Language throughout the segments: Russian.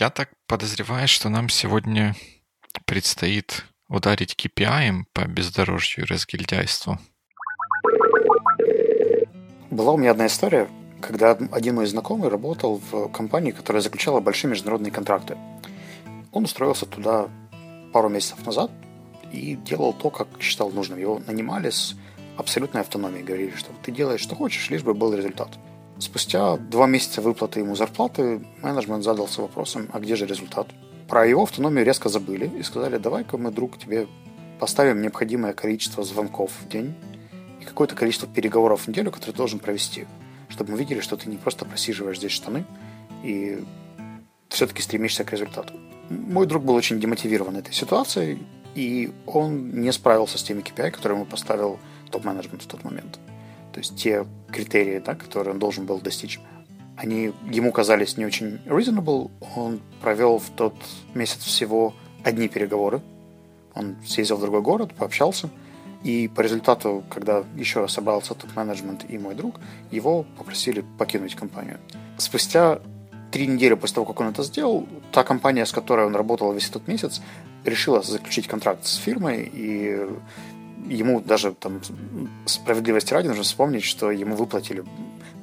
Я так подозреваю, что нам сегодня предстоит ударить KPI по бездорожью и разгильдяйству. Была у меня одна история, когда один мой знакомый работал в компании, которая заключала большие международные контракты. Он устроился туда пару месяцев назад и делал то, как считал нужным. Его нанимали с абсолютной автономией, говорили, что ты делаешь, что хочешь, лишь бы был результат. Спустя два месяца выплаты ему зарплаты менеджмент задался вопросом, а где же результат? Про его автономию резко забыли и сказали, давай-ка мы, друг, тебе поставим необходимое количество звонков в день и какое-то количество переговоров в неделю, которые ты должен провести, чтобы мы видели, что ты не просто просиживаешь здесь штаны и все-таки стремишься к результату. Мой друг был очень демотивирован этой ситуацией, и он не справился с теми KPI, которые ему поставил топ-менеджмент в тот момент. То есть те критерии, да, которые он должен был достичь, они ему казались не очень reasonable. Он провел в тот месяц всего одни переговоры. Он съездил в другой город, пообщался. И по результату, когда еще раз собрался топ-менеджмент и мой друг, его попросили покинуть компанию. Спустя три недели после того, как он это сделал, та компания, с которой он работал весь этот месяц, решила заключить контракт с фирмой, и ему даже там справедливости ради нужно вспомнить, что ему выплатили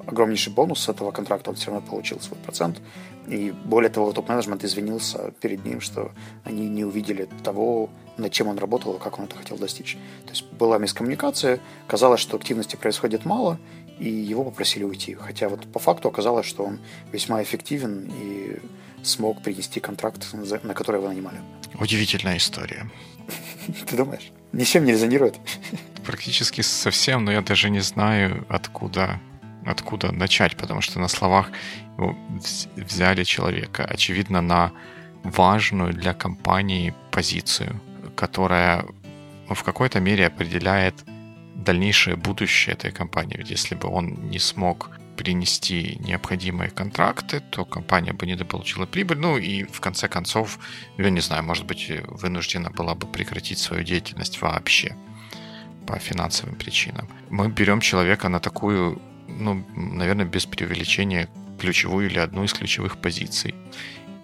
огромнейший бонус с этого контракта, он все равно получил свой процент. И более того, топ-менеджмент извинился перед ним, что они не увидели того, над чем он работал и как он это хотел достичь. То есть была мискоммуникация, казалось, что активности происходит мало, и его попросили уйти. Хотя вот по факту оказалось, что он весьма эффективен и смог принести контракт, на который его нанимали. Удивительная история. Ты думаешь? Ни с чем не резонирует? Практически совсем, но я даже не знаю, откуда, откуда начать, потому что на словах взяли человека, очевидно, на важную для компании позицию, которая в какой-то мере определяет дальнейшее будущее этой компании. Ведь если бы он не смог принести необходимые контракты, то компания бы недополучила прибыль. Ну и в конце концов, я не знаю, может быть, вынуждена была бы прекратить свою деятельность вообще по финансовым причинам. Мы берем человека на такую, ну, наверное, без преувеличения, ключевую или одну из ключевых позиций.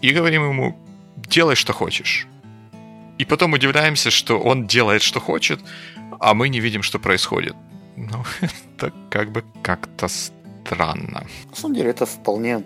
И говорим ему, делай, что хочешь. И потом удивляемся, что он делает, что хочет, а мы не видим, что происходит. Ну, это как бы как-то странно. На самом деле это вполне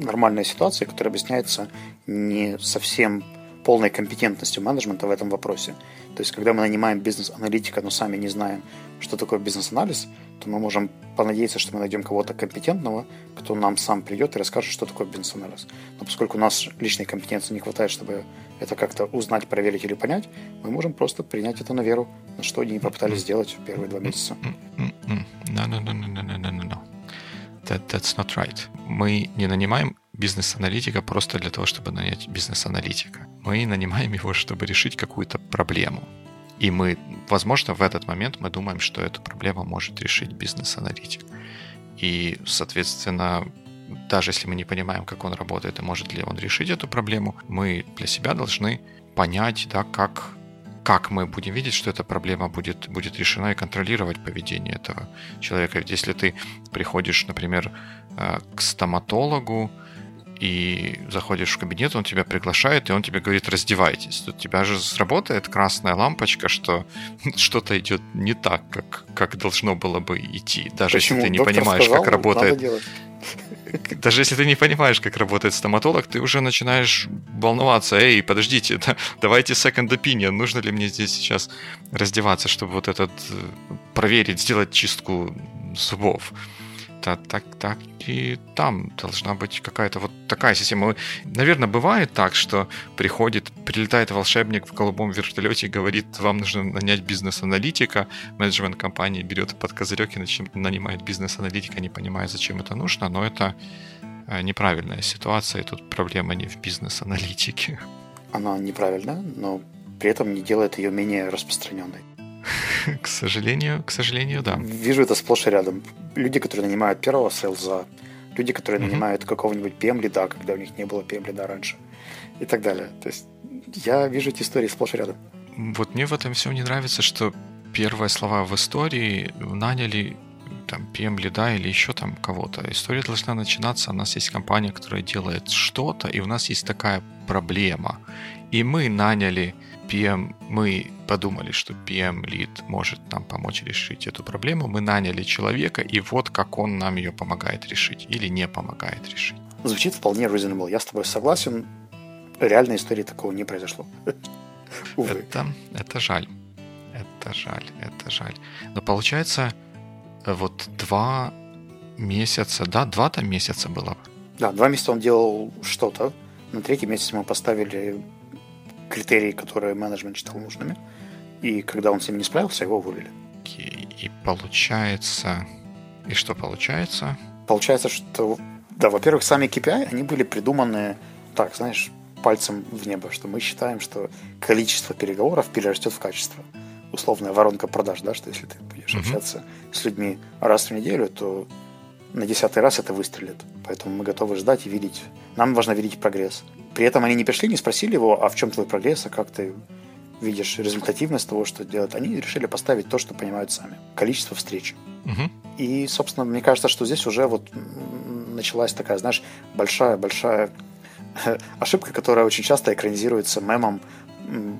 нормальная ситуация, которая объясняется не совсем полной компетентностью менеджмента в этом вопросе. То есть, когда мы нанимаем бизнес-аналитика, но сами не знаем, что такое бизнес-анализ, то мы можем понадеяться, что мы найдем кого-то компетентного, кто нам сам придет и расскажет, что такое бизнес-анализ. Но поскольку у нас личной компетенции не хватает, чтобы это как-то узнать, проверить или понять, мы можем просто принять это на веру, на что они попытались сделать в первые два месяца. No, no, no, no, no, no, no, that, that's not right. Мы не нанимаем бизнес-аналитика просто для того, чтобы нанять бизнес-аналитика. Мы нанимаем его, чтобы решить какую-то проблему. И мы, возможно, в этот момент мы думаем, что эту проблему может решить бизнес-аналитик. И, соответственно, даже если мы не понимаем, как он работает и может ли он решить эту проблему, мы для себя должны понять, да, как как мы будем видеть, что эта проблема будет, будет решена и контролировать поведение этого человека. Ведь если ты приходишь, например, э, к стоматологу, и заходишь в кабинет, он тебя приглашает, и он тебе говорит, раздевайтесь. Тут у тебя же сработает красная лампочка, что что-то идет не так, как, как должно было бы идти. Даже Почему? если ты не Доктор понимаешь, сказал, как работает даже если ты не понимаешь, как работает стоматолог, ты уже начинаешь волноваться. Эй, подождите, да, давайте second opinion. Нужно ли мне здесь сейчас раздеваться, чтобы вот этот э, проверить, сделать чистку зубов? Так, так, так и там должна быть какая-то вот такая система. Наверное, бывает так, что приходит, прилетает волшебник в голубом вертолете и говорит, вам нужно нанять бизнес-аналитика, менеджмент компании берет под козырек и нанимает бизнес-аналитика, не понимая, зачем это нужно, но это э, неправильная ситуация, и тут проблема не в бизнес-аналитике. Она неправильная, но при этом не делает ее менее распространенной. К сожалению, к сожалению, да. Вижу это сплошь и рядом. Люди, которые нанимают первого селза, люди, которые mm-hmm. нанимают какого-нибудь PM-лида, когда у них не было PM-лида раньше, и так далее. То есть я вижу эти истории сплошь и рядом. Вот мне в этом всем не нравится, что первые слова в истории наняли там PM лида или еще там кого-то. История должна начинаться. У нас есть компания, которая делает что-то, и у нас есть такая проблема. И мы наняли PM, мы подумали, что PM лид может нам помочь решить эту проблему. Мы наняли человека, и вот как он нам ее помогает решить или не помогает решить. Звучит вполне reasonable. Я с тобой согласен. Реальной истории такого не произошло. Увы. Это, это жаль. Это жаль, это жаль. Но получается, вот два месяца, да, два там месяца было. Да, два месяца он делал что-то. На третий месяц мы поставили критерии, которые менеджмент считал нужными. И когда он с ним не справился, его уволили. И получается... И что получается? Получается, что... Да, во-первых, сами KPI, они были придуманы так, знаешь, пальцем в небо, что мы считаем, что количество переговоров перерастет в качество. Условная воронка продаж, да, что если ты будешь mm-hmm. общаться с людьми раз в неделю, то на десятый раз это выстрелит. Поэтому мы готовы ждать и видеть. Нам важно видеть прогресс. При этом они не пришли, не спросили его, а в чем твой прогресс, а как ты видишь результативность того, что делают. Они решили поставить то, что понимают сами. Количество встреч. Угу. И, собственно, мне кажется, что здесь уже вот началась такая, знаешь, большая-большая ошибка, которая очень часто экранизируется мемом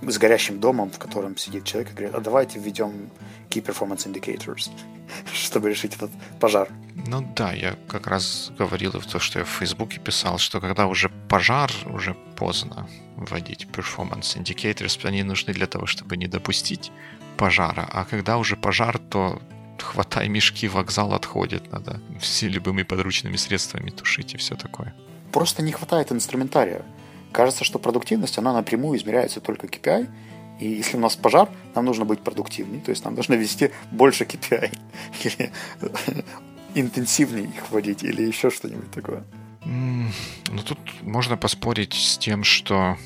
с горящим домом, в котором сидит человек и говорит, а давайте введем Key Performance Indicators, чтобы решить этот пожар. Ну да, я как раз говорил в то, что я в Фейсбуке писал, что когда уже пожар, уже поздно вводить Performance Indicators, они нужны для того, чтобы не допустить пожара, а когда уже пожар, то хватай мешки, вокзал отходит, надо все любыми подручными средствами тушить и все такое. Просто не хватает инструментария. Кажется, что продуктивность, она напрямую измеряется только KPI, и если у нас пожар, нам нужно быть продуктивнее, то есть нам нужно вести больше KPI, или интенсивнее их вводить, или еще что-нибудь такое. Ну, тут можно поспорить с тем, что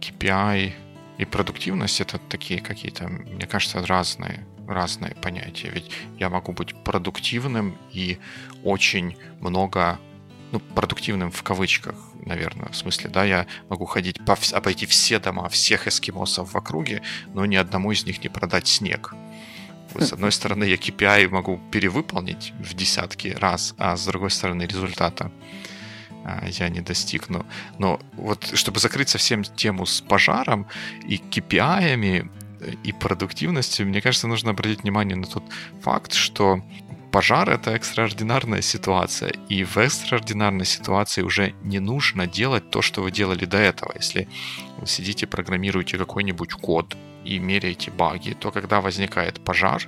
KPI и продуктивность это такие какие-то, мне кажется, разные, разные понятия. Ведь я могу быть продуктивным и очень много ну, продуктивным в кавычках, наверное, в смысле, да, я могу ходить, по, обойти все дома всех эскимосов в округе, но ни одному из них не продать снег. С одной стороны, я KPI могу перевыполнить в десятки раз, а с другой стороны, результата а, я не достигну. Но вот чтобы закрыть совсем тему с пожаром и KPI, и продуктивностью, мне кажется, нужно обратить внимание на тот факт, что пожар — это экстраординарная ситуация, и в экстраординарной ситуации уже не нужно делать то, что вы делали до этого. Если вы сидите, программируете какой-нибудь код и меряете баги, то когда возникает пожар,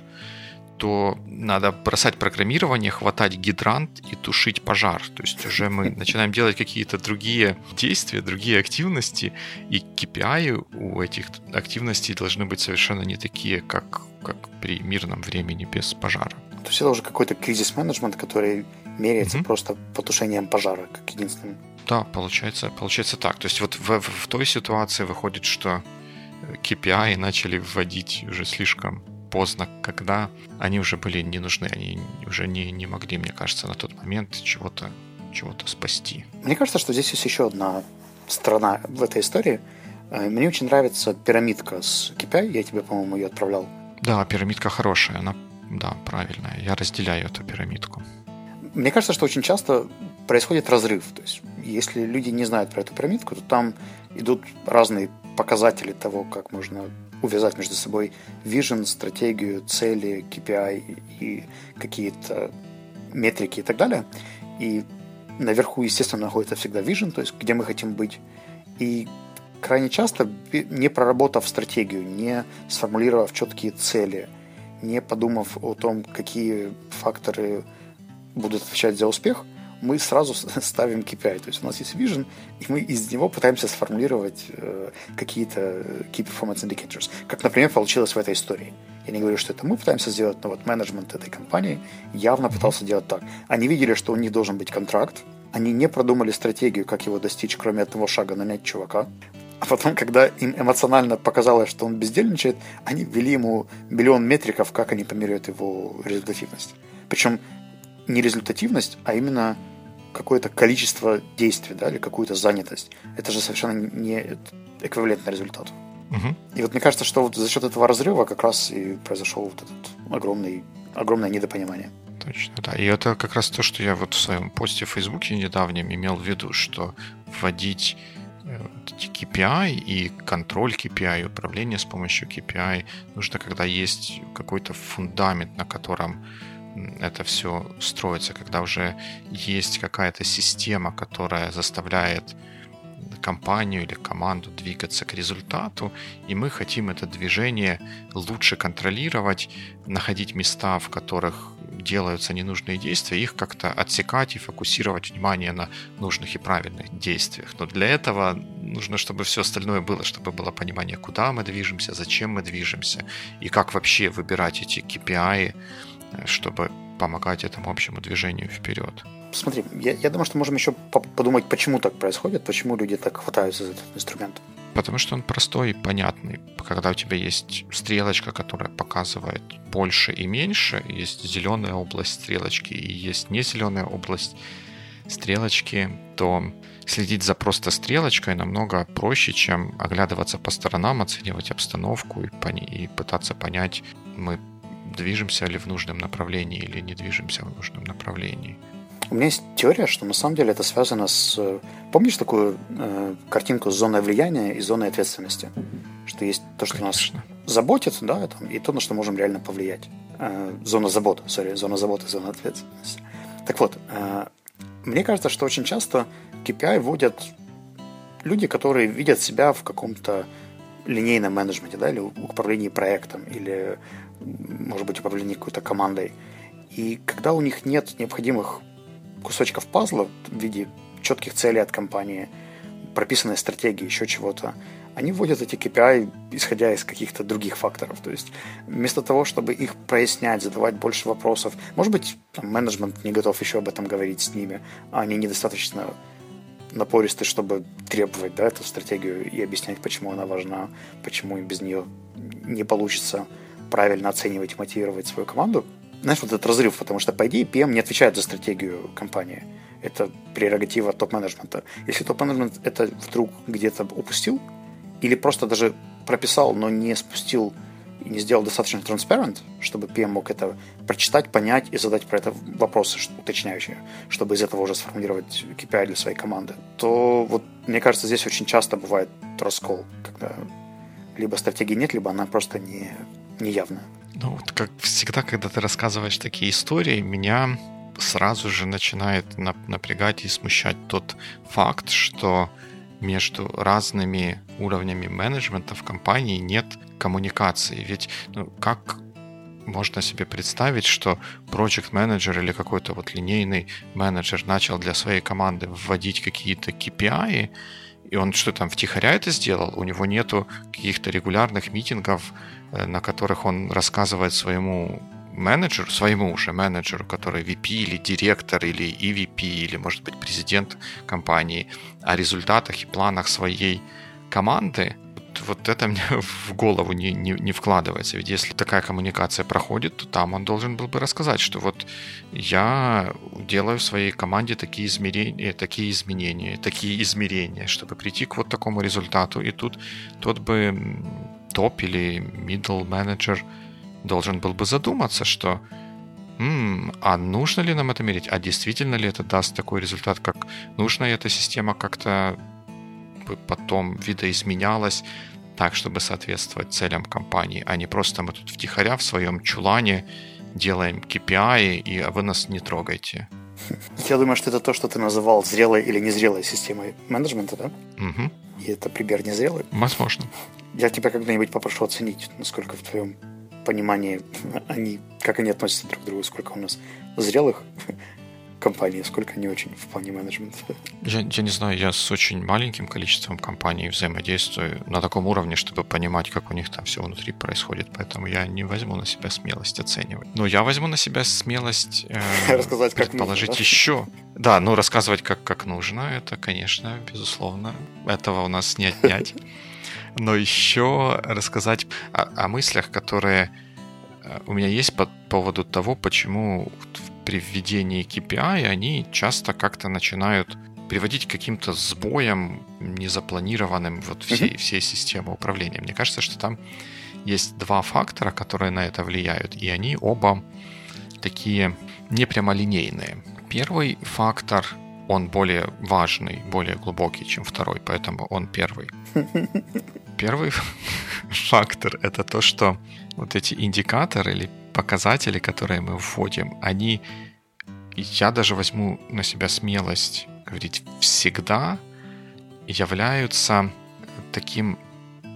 то надо бросать программирование, хватать гидрант и тушить пожар. То есть уже мы начинаем делать какие-то другие действия, другие активности, и KPI у этих активностей должны быть совершенно не такие, как, как при мирном времени без пожара. То есть это уже какой-то кризис-менеджмент, который меряется mm-hmm. просто потушением пожара, как единственным. Да, получается, получается так. То есть вот в, в, в той ситуации выходит, что KPI начали вводить уже слишком поздно, когда они уже были не нужны, они уже не, не могли, мне кажется, на тот момент чего-то чего-то спасти. Мне кажется, что здесь есть еще одна сторона в этой истории. Э, мне очень нравится пирамидка с KPI, я тебе, по-моему, ее отправлял. Да, пирамидка хорошая, она да, правильно. Я разделяю эту пирамидку. Мне кажется, что очень часто происходит разрыв. То есть, если люди не знают про эту пирамидку, то там идут разные показатели того, как можно увязать между собой vision, стратегию, цели, KPI и какие-то метрики и так далее. И наверху, естественно, находится всегда vision, то есть где мы хотим быть. И крайне часто, не проработав стратегию, не сформулировав четкие цели – не подумав о том, какие факторы будут отвечать за успех, мы сразу ставим KPI. То есть у нас есть vision, и мы из него пытаемся сформулировать э, какие-то key performance indicators. Как, например, получилось в этой истории. Я не говорю, что это мы пытаемся сделать, но вот менеджмент этой компании явно пытался делать так. Они видели, что у них должен быть контракт, они не продумали стратегию, как его достичь, кроме одного шага нанять чувака. А потом, когда им эмоционально показалось, что он бездельничает, они ввели ему миллион метриков, как они померяют его результативность. Причем не результативность, а именно какое-то количество действий, да, или какую-то занятость. Это же совершенно не эквивалентно результату. Угу. И вот мне кажется, что вот за счет этого разрыва как раз и произошел вот этот огромный, огромное недопонимание. Точно, да. И это как раз то, что я вот в своем посте в Фейсбуке недавнем имел в виду, что вводить э, KPI и контроль KPI, управление с помощью KPI нужно, когда есть какой-то фундамент, на котором это все строится, когда уже есть какая-то система, которая заставляет компанию или команду двигаться к результату, и мы хотим это движение лучше контролировать, находить места, в которых делаются ненужные действия, их как-то отсекать и фокусировать внимание на нужных и правильных действиях. Но для этого нужно, чтобы все остальное было, чтобы было понимание, куда мы движемся, зачем мы движемся, и как вообще выбирать эти KPI, чтобы помогать этому общему движению вперед. Смотри, я, я думаю, что можем еще подумать, почему так происходит, почему люди так хватаются за этот инструмент. Потому что он простой и понятный. Когда у тебя есть стрелочка, которая показывает больше и меньше, есть зеленая область стрелочки и есть не зеленая область стрелочки, то следить за просто стрелочкой намного проще, чем оглядываться по сторонам, оценивать обстановку и, пони- и пытаться понять, мы движемся ли в нужном направлении или не движемся в нужном направлении. У меня есть теория, что на самом деле это связано с... Помнишь такую э, картинку с зоной влияния и зоной ответственности? Что есть то, что Конечно. нас заботит, да, там, и то, на что можем реально повлиять. Э, зона заботы, сори, зона заботы, зона ответственности. Так вот, э, мне кажется, что очень часто KPI вводят люди, которые видят себя в каком-то линейном менеджменте, да, или управлении проектом, или, может быть, управлении какой-то командой. И когда у них нет необходимых кусочков пазла в виде четких целей от компании, прописанной стратегии, еще чего-то, они вводят эти KPI, исходя из каких-то других факторов. То есть вместо того, чтобы их прояснять, задавать больше вопросов, может быть, там, менеджмент не готов еще об этом говорить с ними, а они недостаточно напористы, чтобы требовать да, эту стратегию и объяснять, почему она важна, почему им без нее не получится правильно оценивать мотивировать свою команду – знаешь, вот этот разрыв, потому что, по идее, PM не отвечает за стратегию компании. Это прерогатива топ-менеджмента. Если топ-менеджмент это вдруг где-то упустил, или просто даже прописал, но не спустил и не сделал достаточно transparent, чтобы PM мог это прочитать, понять и задать про это вопросы уточняющие, чтобы из этого уже сформулировать KPI для своей команды, то вот мне кажется, здесь очень часто бывает раскол, когда либо стратегии нет, либо она просто не, не явная. Ну, вот как всегда, когда ты рассказываешь такие истории, меня сразу же начинает напрягать и смущать тот факт, что между разными уровнями менеджмента в компании нет коммуникации. Ведь ну, как можно себе представить, что project менеджер или какой-то вот линейный менеджер начал для своей команды вводить какие-то KPI, и он что там втихаря это сделал? У него нету каких-то регулярных митингов Э, на которых он рассказывает своему менеджеру, своему уже менеджеру, который VP или директор или EVP или, может быть, президент компании, о результатах и планах своей команды, вот это мне в голову не, не, не вкладывается. Ведь если такая коммуникация проходит, то там он должен был бы рассказать, что вот я делаю в своей команде такие измерения, такие изменения, такие измерения, чтобы прийти к вот такому результату. И тут тот бы топ или middle менеджер должен был бы задуматься, что м-м, а нужно ли нам это мерить? А действительно ли это даст такой результат, как нужно эта система как-то потом видоизменялась так, чтобы соответствовать целям компании, а не просто мы тут втихаря в своем чулане делаем KPI, и вы нас не трогайте. Я думаю, что это то, что ты называл зрелой или незрелой системой менеджмента, да? Угу. И это пример незрелый? Возможно. Я тебя когда-нибудь попрошу оценить, насколько в твоем понимании они, как они относятся друг к другу, сколько у нас зрелых компаний, сколько не очень в плане менеджмента. Я, я не знаю, я с очень маленьким количеством компаний взаимодействую на таком уровне, чтобы понимать, как у них там все внутри происходит, поэтому я не возьму на себя смелость оценивать. Но я возьму на себя смелость э, рассказать, как положить да? еще. Да, ну рассказывать, как, как нужно, это, конечно, безусловно, этого у нас не отнять. Но еще рассказать о, о мыслях, которые э, у меня есть по поводу того, почему при введении KPI они часто как-то начинают приводить к каким-то сбоям незапланированным вот всей, всей системы управления. Мне кажется, что там есть два фактора, которые на это влияют, и они оба такие не прямолинейные. Первый фактор, он более важный, более глубокий, чем второй, поэтому он первый. Первый фактор — это то, что вот эти индикаторы или показатели, которые мы вводим, они, я даже возьму на себя смелость говорить, всегда являются таким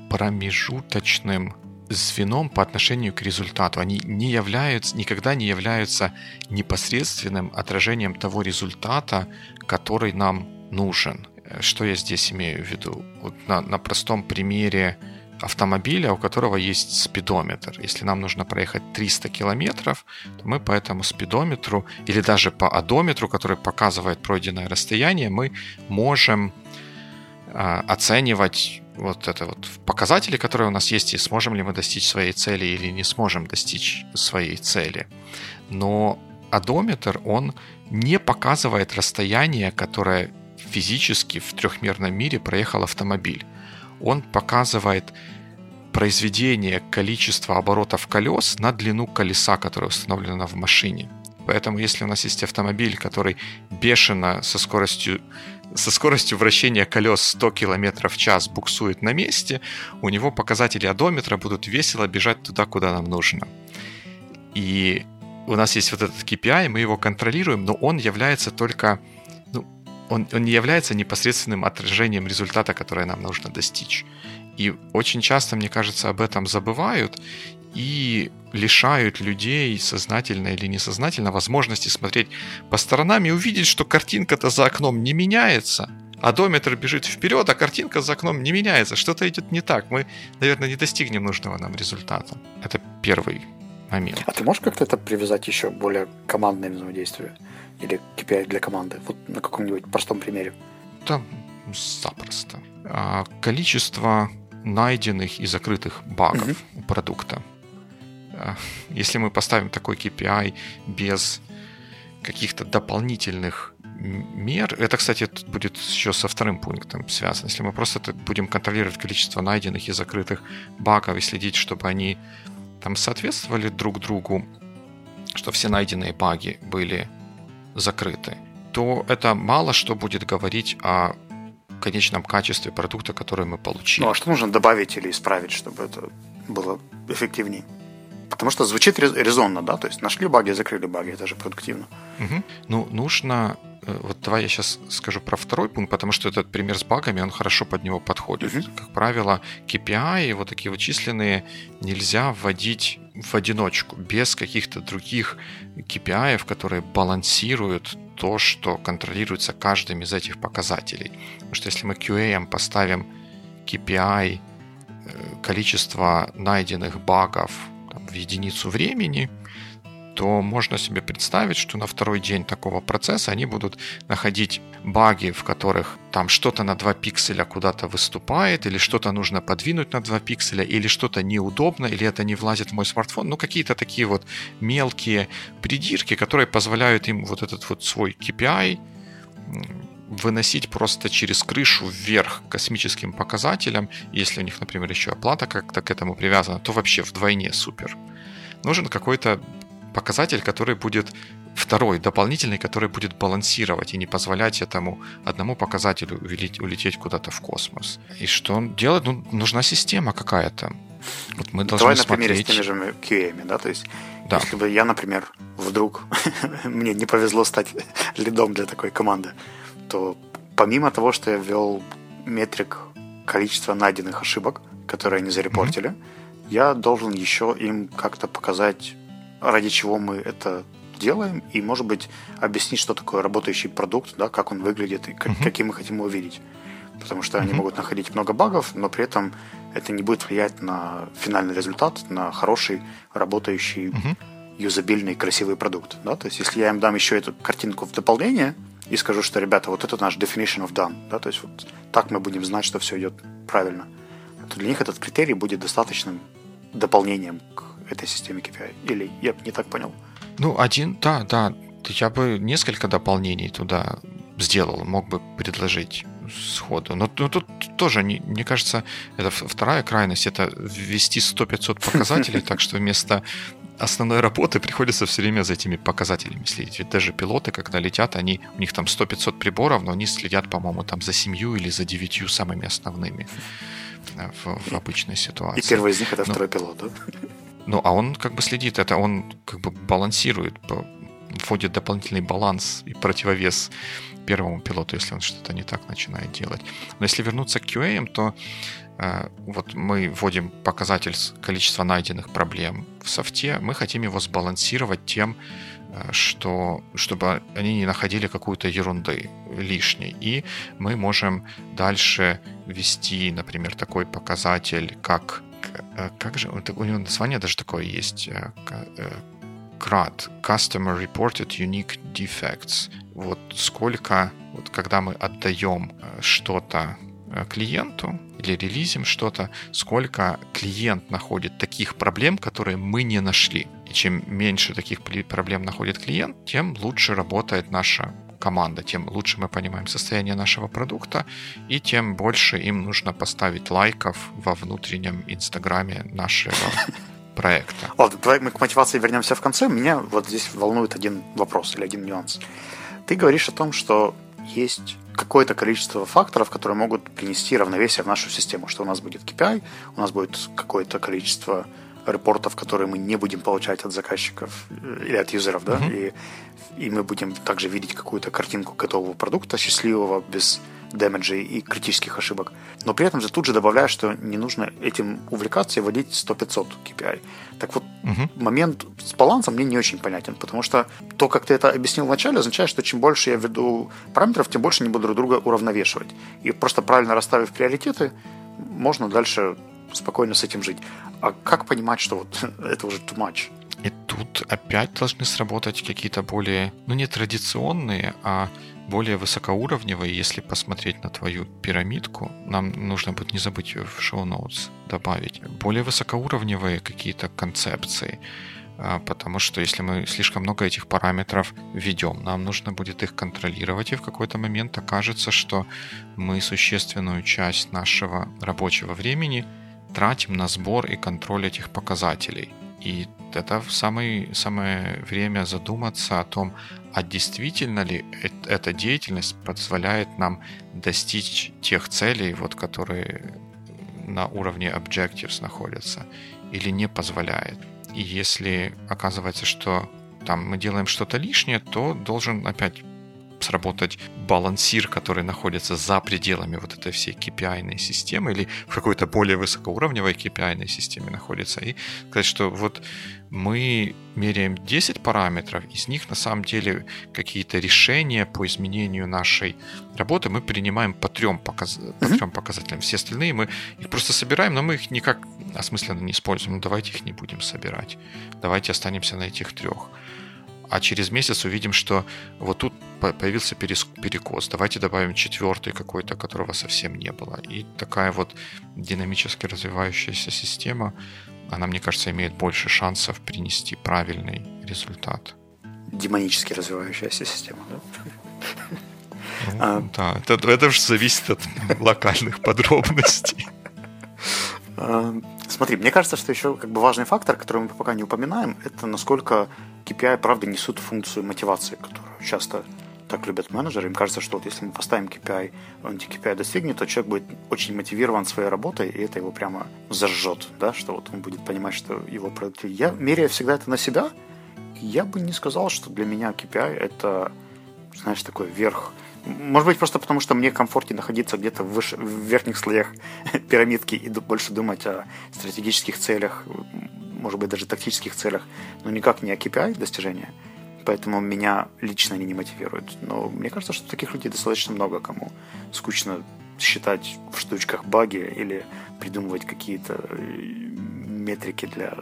промежуточным звеном по отношению к результату. Они не являются, никогда не являются непосредственным отражением того результата, который нам нужен. Что я здесь имею в виду? Вот на, на простом примере автомобиля, у которого есть спидометр. Если нам нужно проехать 300 километров, то мы по этому спидометру или даже по одометру, который показывает пройденное расстояние, мы можем э, оценивать вот это вот показатели, которые у нас есть, и сможем ли мы достичь своей цели или не сможем достичь своей цели. Но одометр, он не показывает расстояние, которое физически в трехмерном мире проехал автомобиль. Он показывает произведение количества оборотов колес на длину колеса, которое установлено в машине. Поэтому если у нас есть автомобиль, который бешено со скоростью со скоростью вращения колес 100 км в час буксует на месте, у него показатели одометра будут весело бежать туда, куда нам нужно. И у нас есть вот этот KPI, мы его контролируем, но он является только он, он не является непосредственным отражением результата, который нам нужно достичь. И очень часто, мне кажется, об этом забывают и лишают людей, сознательно или несознательно, возможности смотреть по сторонам и увидеть, что картинка-то за окном не меняется, одометр бежит вперед, а картинка за окном не меняется. Что-то идет не так. Мы, наверное, не достигнем нужного нам результата. Это первый момент. А ты можешь как-то это привязать еще более командное взаимодействие? Или KPI для команды? Вот на каком-нибудь простом примере. Да, запросто. А, количество найденных и закрытых багов угу. у продукта а, если мы поставим такой KPI без каких-то дополнительных мер, это, кстати, будет еще со вторым пунктом связано. Если мы просто будем контролировать количество найденных и закрытых багов и следить, чтобы они там соответствовали друг другу, что все найденные баги были закрыты, то это мало что будет говорить о конечном качестве продукта, который мы получили. Ну а что нужно добавить или исправить, чтобы это было эффективнее? Потому что звучит резонно, да, то есть нашли баги, закрыли баги, это же продуктивно. Угу. Ну, нужно вот давай я сейчас скажу про второй пункт, потому что этот пример с багами, он хорошо под него подходит. Uh-huh. Как правило, KPI, вот такие вычисленные, нельзя вводить в одиночку, без каких-то других KPI, которые балансируют то, что контролируется каждым из этих показателей. Потому что если мы QA поставим KPI э, количество найденных багов там, в единицу времени, то можно себе представить, что на второй день такого процесса они будут находить баги, в которых там что-то на 2 пикселя куда-то выступает, или что-то нужно подвинуть на 2 пикселя, или что-то неудобно, или это не влазит в мой смартфон. Ну, какие-то такие вот мелкие придирки, которые позволяют им вот этот вот свой KPI выносить просто через крышу вверх космическим показателям. Если у них, например, еще оплата как-то к этому привязана, то вообще вдвойне супер. Нужен какой-то показатель, который будет второй, дополнительный, который будет балансировать и не позволять этому одному показателю улететь, улететь куда-то в космос. И что он делает? Ну, нужна система какая-то. Вот мы должны Давай на смотреть... примере с теми же QA, да, то есть да. если бы я, например, вдруг мне не повезло стать лидом для такой команды, то помимо того, что я ввел метрик количества найденных ошибок, которые они зарепортили, mm-hmm. я должен еще им как-то показать, ради чего мы это делаем, и, может быть, объяснить, что такое работающий продукт, да, как он выглядит и как, mm-hmm. каким мы хотим его видеть. Потому что mm-hmm. они могут находить много багов, но при этом это не будет влиять на финальный результат, на хороший, работающий, mm-hmm. юзабильный, красивый продукт. Да? То есть, если я им дам еще эту картинку в дополнение, и скажу, что, ребята, вот это наш definition of done, да, то есть вот так мы будем знать, что все идет правильно, то для них этот критерий будет достаточным дополнением к этой системе KPI. Или я не так понял? Ну, один, да, да. Я бы несколько дополнений туда сделал, мог бы предложить сходу. Но, но тут тоже, не, мне кажется, это вторая крайность, это ввести 100-500 показателей, так что вместо основной работы приходится все время за этими показателями следить. Ведь даже пилоты, когда летят, они, у них там 100-500 приборов, но они следят, по-моему, там за семью или за девятью самыми основными э, в, в обычной ситуации. И первый из них это ну, второй пилот, да? Ну, а он как бы следит, это он как бы балансирует, вводит дополнительный баланс и противовес первому пилоту, если он что-то не так начинает делать. Но если вернуться к QA, то э, вот мы вводим показатель количества найденных проблем в софте, мы хотим его сбалансировать тем, э, что, чтобы они не находили какую-то ерунды лишней. И мы можем дальше ввести, например, такой показатель, как как же, у него название даже такое есть, CRUD, Customer Reported Unique Defects. Вот сколько, вот когда мы отдаем э, что-то э, клиенту или релизим что-то, сколько клиент находит таких проблем, которые мы не нашли. И чем меньше таких проблем находит клиент, тем лучше работает наша команда, тем лучше мы понимаем состояние нашего продукта, и тем больше им нужно поставить лайков во внутреннем инстаграме нашего проекта. Ладно, давай мы к мотивации вернемся в конце. Меня вот здесь волнует один вопрос или один нюанс. Ты говоришь о том, что есть какое-то количество факторов, которые могут принести равновесие в нашу систему, что у нас будет KPI, у нас будет какое-то количество репортов, которые мы не будем получать от заказчиков э, или от юзеров, да, uh-huh. и, и мы будем также видеть какую-то картинку готового продукта, счастливого, без дэмэджей и критических ошибок. Но при этом же тут же добавляю, что не нужно этим увлекаться и вводить 100-500 KPI. Так вот, угу. момент с балансом мне не очень понятен, потому что то, как ты это объяснил вначале, означает, что чем больше я веду параметров, тем больше они будут друг друга уравновешивать. И просто правильно расставив приоритеты, можно дальше спокойно с этим жить. А как понимать, что вот это уже too much? И тут опять должны сработать какие-то более, ну не традиционные, а более высокоуровневые, если посмотреть на твою пирамидку, нам нужно будет не забыть в шоу-ноутс добавить, более высокоуровневые какие-то концепции, а, потому что если мы слишком много этих параметров введем, нам нужно будет их контролировать, и в какой-то момент окажется, что мы существенную часть нашего рабочего времени тратим на сбор и контроль этих показателей. И это самое, самое время задуматься о том, а действительно ли эта деятельность позволяет нам достичь тех целей, вот, которые на уровне objectives находятся, или не позволяет. И если оказывается, что там мы делаем что-то лишнее, то должен опять сработать балансир, который находится за пределами вот этой всей KPI системы или в какой-то более высокоуровневой KPI системе находится. И сказать, что вот мы меряем 10 параметров, из них на самом деле какие-то решения по изменению нашей работы мы принимаем по трем, показ... по трем показателям. Все остальные мы их просто собираем, но мы их никак осмысленно не используем. Ну, давайте их не будем собирать. Давайте останемся на этих трех а через месяц увидим, что вот тут появился перекос. Давайте добавим четвертый какой-то, которого совсем не было. И такая вот динамически развивающаяся система, она, мне кажется, имеет больше шансов принести правильный результат. Демонически развивающаяся система, да? Ну, а... Да, это, это же зависит от локальных подробностей. А, смотри, мне кажется, что еще как бы важный фактор, который мы пока не упоминаем, это насколько KPI, правда, несут функцию мотивации, которую часто так любят менеджеры. Им кажется, что вот если мы поставим KPI, он эти KPI достигнет, то человек будет очень мотивирован своей работой, и это его прямо зажжет, да, что вот он будет понимать, что его продуктивность. Я меряю всегда это на себя, я бы не сказал, что для меня KPI это, знаешь, такой верх. Может быть, просто потому, что мне комфортнее находиться где-то в, выше, в верхних слоях пирамидки и больше думать о стратегических целях, может быть, даже тактических целях, но никак не о KPI достижения. Поэтому меня лично они не мотивируют. Но мне кажется, что таких людей достаточно много, кому скучно считать в штучках баги или придумывать какие-то э, метрики для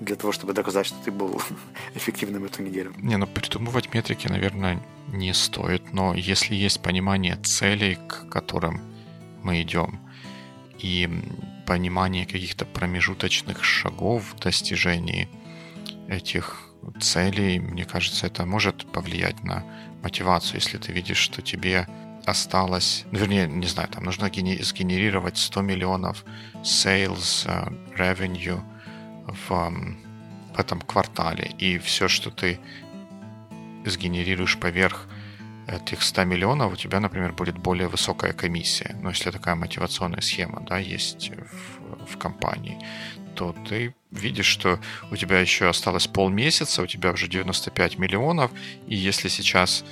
для того, чтобы доказать, что ты был эффективным эту неделю. Не, ну придумывать метрики, наверное, не стоит, но если есть понимание целей, к которым мы идем, и понимание каких-то промежуточных шагов в достижении этих целей, мне кажется, это может повлиять на мотивацию, если ты видишь, что тебе осталось, ну, вернее, не знаю, там нужно сгенерировать 100 миллионов sales uh, revenue в, в этом квартале, и все, что ты сгенерируешь поверх этих 100 миллионов, у тебя, например, будет более высокая комиссия. Но если такая мотивационная схема да, есть в, в компании, то ты видишь, что у тебя еще осталось полмесяца, у тебя уже 95 миллионов, и если сейчас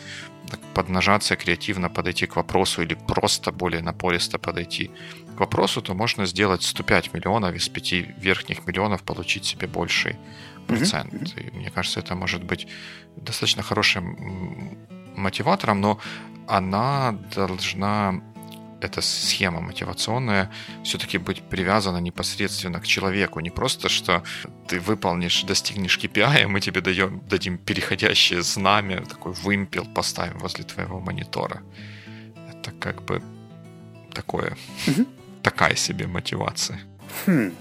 поднажаться креативно подойти к вопросу или просто более напористо подойти к вопросу, то можно сделать 105 миллионов из 5 верхних миллионов, получить себе больший процент. Mm-hmm. И мне кажется, это может быть достаточно хорошим мотиватором, но она должна эта схема мотивационная все-таки быть привязана непосредственно к человеку. Не просто, что ты выполнишь, достигнешь KPI, мы тебе даем, дадим переходящее знамя, такой вымпел поставим возле твоего монитора. Это как бы такое, такая себе мотивация. Хм.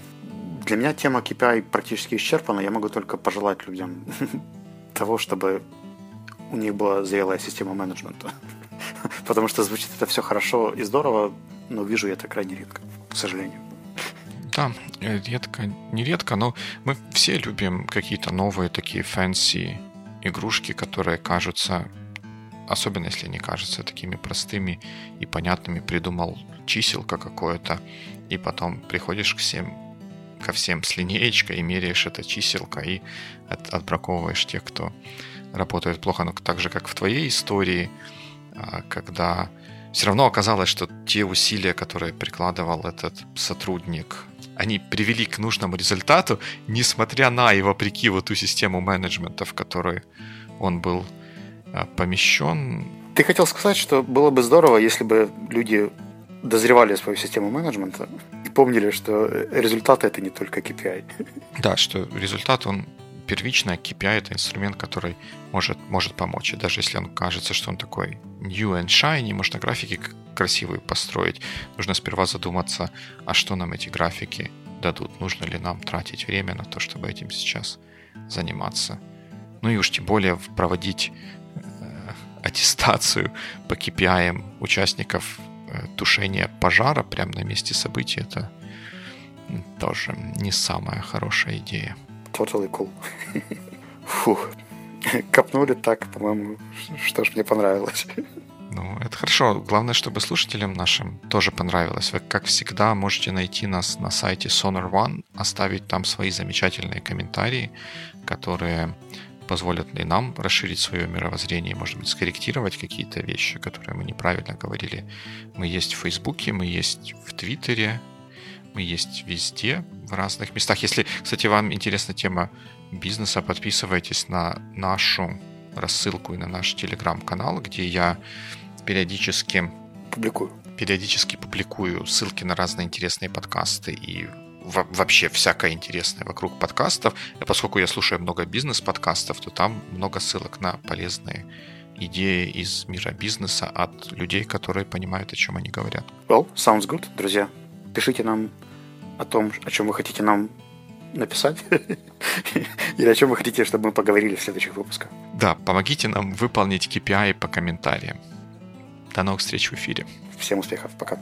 Для меня тема KPI практически исчерпана. Я могу только пожелать людям того, чтобы у них была зрелая система менеджмента. Потому что звучит это все хорошо и здорово, но вижу я это крайне редко, к сожалению. Да, редко, не редко, но мы все любим какие-то новые такие fancy игрушки, которые кажутся, особенно если они кажутся такими простыми и понятными, придумал чиселка какое-то, и потом приходишь к всем ко всем с линеечкой и меряешь это чиселка и от, отбраковываешь тех, кто работает плохо. Но так же, как в твоей истории, а, когда все равно оказалось, что те усилия, которые прикладывал этот сотрудник, они привели к нужному результату, несмотря на и вопреки вот ту систему менеджмента, в которой он был а, помещен. Ты хотел сказать, что было бы здорово, если бы люди дозревали свою систему менеджмента и помнили, что результаты это не только KPI. Да, что результат, он первично KPI это инструмент, который может, может помочь. И даже если он кажется, что он такой new and shiny, можно графики красивые построить, нужно сперва задуматься, а что нам эти графики дадут, нужно ли нам тратить время на то, чтобы этим сейчас заниматься. Ну и уж тем более проводить э, аттестацию по KPI участников э, тушения пожара прямо на месте событий, это тоже не самая хорошая идея totally cool. Фух. Копнули так, по-моему, что ж мне понравилось. Ну, это хорошо. Главное, чтобы слушателям нашим тоже понравилось. Вы, как всегда, можете найти нас на сайте Sonar One, оставить там свои замечательные комментарии, которые позволят и нам расширить свое мировоззрение, может быть, скорректировать какие-то вещи, которые мы неправильно говорили. Мы есть в Фейсбуке, мы есть в Твиттере, мы есть везде, в разных местах. Если, кстати, вам интересна тема бизнеса, подписывайтесь на нашу рассылку и на наш телеграм-канал, где я периодически публикую. Периодически публикую ссылки на разные интересные подкасты и вообще всякое интересное вокруг подкастов. И поскольку я слушаю много бизнес-подкастов, то там много ссылок на полезные идеи из мира бизнеса от людей, которые понимают, о чем они говорят. Well, sounds good, друзья. Пишите нам о том, о чем вы хотите нам написать или о чем вы хотите, чтобы мы поговорили в следующих выпусках. Да, помогите нам выполнить KPI по комментариям. До новых встреч в эфире. Всем успехов. Пока.